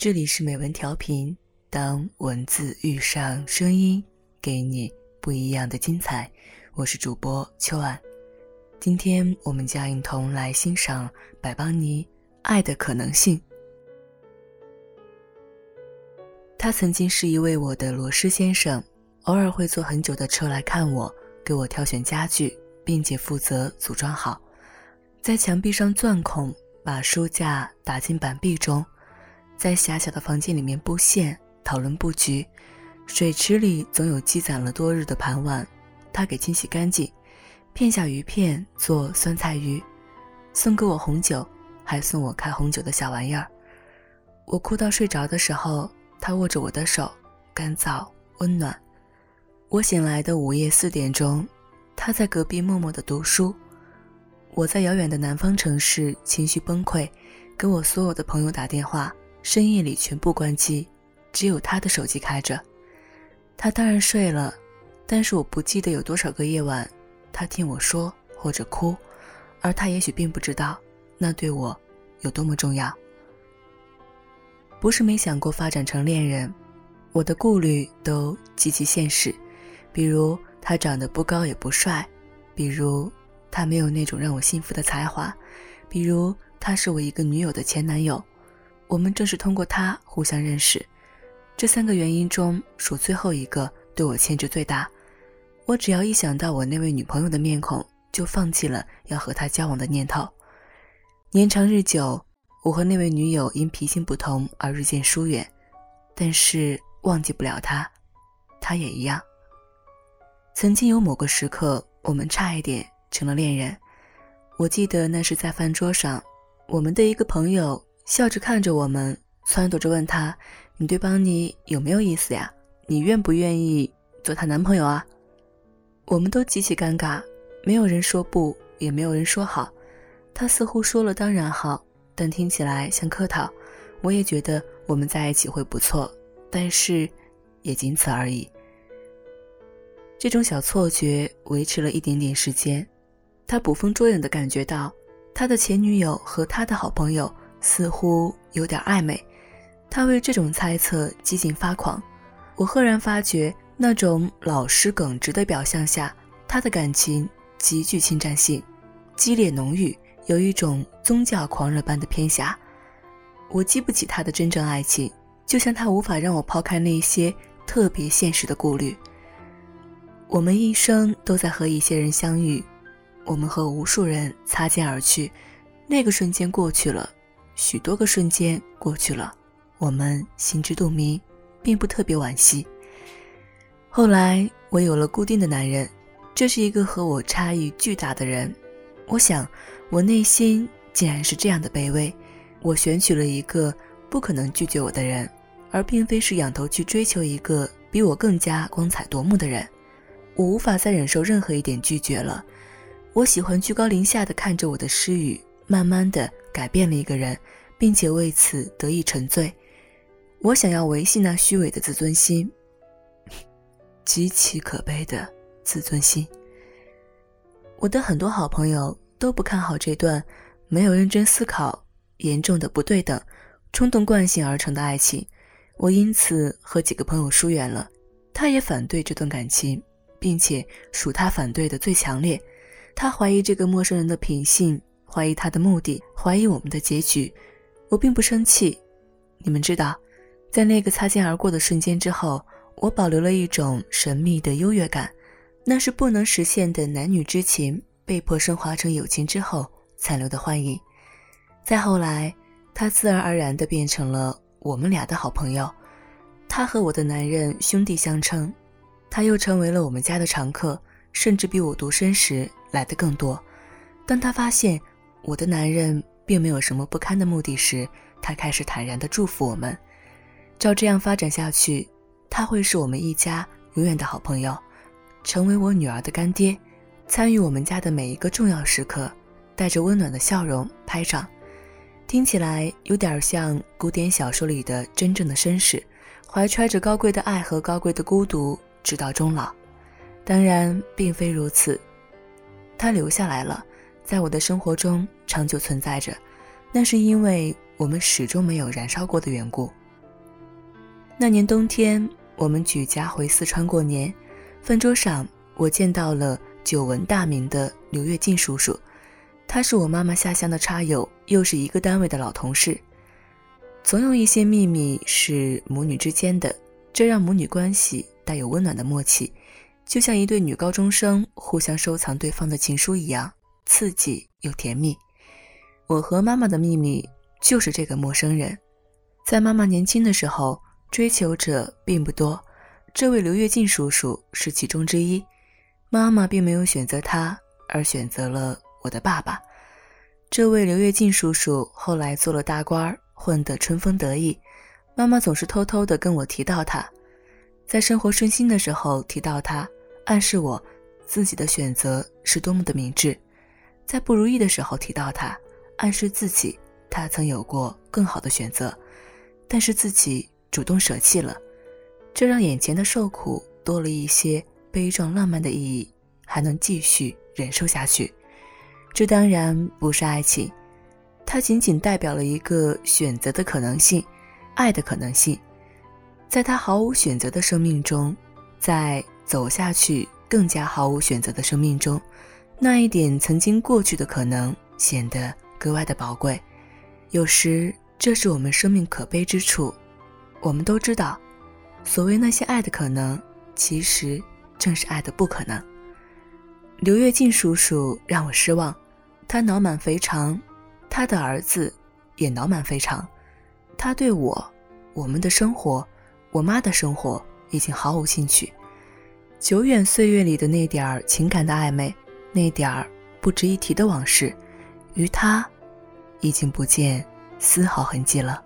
这里是美文调频，当文字遇上声音，给你不一样的精彩。我是主播秋安，今天我们将一同来欣赏百邦尼《爱的可能性》。他曾经是一位我的螺蛳先生，偶尔会坐很久的车来看我，给我挑选家具，并且负责组装好，在墙壁上钻孔，把书架打进板壁中。在狭小的房间里面布线，讨论布局。水池里总有积攒了多日的盘碗，他给清洗干净，片下鱼片做酸菜鱼，送给我红酒，还送我开红酒的小玩意儿。我哭到睡着的时候，他握着我的手，干燥温暖。我醒来的午夜四点钟，他在隔壁默默的读书。我在遥远的南方城市情绪崩溃，给我所有的朋友打电话。深夜里全部关机，只有他的手机开着。他当然睡了，但是我不记得有多少个夜晚，他听我说或者哭，而他也许并不知道那对我有多么重要。不是没想过发展成恋人，我的顾虑都极其现实，比如他长得不高也不帅，比如他没有那种让我幸福的才华，比如他是我一个女友的前男友。我们正是通过他互相认识，这三个原因中数最后一个对我牵制最大。我只要一想到我那位女朋友的面孔，就放弃了要和她交往的念头。年长日久，我和那位女友因脾性不同而日渐疏远，但是忘记不了她，她也一样。曾经有某个时刻，我们差一点成了恋人。我记得那是在饭桌上，我们的一个朋友。笑着看着我们，撺掇着问他：“你对邦尼有没有意思呀？你愿不愿意做他男朋友啊？”我们都极其尴尬，没有人说不，也没有人说好。他似乎说了当然好，但听起来像客套。我也觉得我们在一起会不错，但是也仅此而已。这种小错觉维持了一点点时间，他捕风捉影地感觉到他的前女友和他的好朋友。似乎有点暧昧，他为这种猜测几近发狂。我赫然发觉，那种老实耿直的表象下，他的感情极具侵占性，激烈浓郁，有一种宗教狂热般的偏狭。我激不起他的真正爱情，就像他无法让我抛开那些特别现实的顾虑。我们一生都在和一些人相遇，我们和无数人擦肩而去，那个瞬间过去了。许多个瞬间过去了，我们心知肚明，并不特别惋惜。后来我有了固定的男人，这是一个和我差异巨大的人。我想，我内心竟然是这样的卑微。我选取了一个不可能拒绝我的人，而并非是仰头去追求一个比我更加光彩夺目的人。我无法再忍受任何一点拒绝了。我喜欢居高临下的看着我的失语。慢慢的改变了一个人，并且为此得以沉醉。我想要维系那虚伪的自尊心，极其可悲的自尊心。我的很多好朋友都不看好这段没有认真思考、严重的不对等、冲动惯性而成的爱情。我因此和几个朋友疏远了。他也反对这段感情，并且属他反对的最强烈。他怀疑这个陌生人的品性。怀疑他的目的，怀疑我们的结局，我并不生气。你们知道，在那个擦肩而过的瞬间之后，我保留了一种神秘的优越感，那是不能实现的男女之情被迫升华成友情之后残留的幻影。再后来，他自然而然地变成了我们俩的好朋友，他和我的男人兄弟相称，他又成为了我们家的常客，甚至比我独身时来的更多。当他发现。我的男人并没有什么不堪的目的时，他开始坦然地祝福我们。照这样发展下去，他会是我们一家永远的好朋友，成为我女儿的干爹，参与我们家的每一个重要时刻，带着温暖的笑容拍掌。听起来有点像古典小说里的真正的绅士，怀揣着高贵的爱和高贵的孤独，直到终老。当然，并非如此，他留下来了。在我的生活中长久存在着，那是因为我们始终没有燃烧过的缘故。那年冬天，我们举家回四川过年，饭桌上我见到了久闻大名的刘跃进叔叔，他是我妈妈下乡的差友，又是一个单位的老同事。总有一些秘密是母女之间的，这让母女关系带有温暖的默契，就像一对女高中生互相收藏对方的情书一样，刺激又甜蜜。我和妈妈的秘密就是这个陌生人，在妈妈年轻的时候，追求者并不多，这位刘跃进叔叔是其中之一。妈妈并没有选择他，而选择了我的爸爸。这位刘跃进叔叔后来做了大官儿。混得春风得意，妈妈总是偷偷的跟我提到他，在生活顺心的时候提到他，暗示我自己的选择是多么的明智；在不如意的时候提到他，暗示自己他曾有过更好的选择，但是自己主动舍弃了，这让眼前的受苦多了一些悲壮浪漫的意义，还能继续忍受下去。这当然不是爱情。它仅仅代表了一个选择的可能性，爱的可能性。在他毫无选择的生命中，在走下去更加毫无选择的生命中，那一点曾经过去的可能显得格外的宝贵。有时，这是我们生命可悲之处。我们都知道，所谓那些爱的可能，其实正是爱的不可能。刘跃进叔叔让我失望，他脑满肥肠。他的儿子也脑满肥肠，他对我、我们的生活、我妈的生活已经毫无兴趣。久远岁月里的那点儿情感的暧昧，那点儿不值一提的往事，于他已经不见丝毫痕迹了。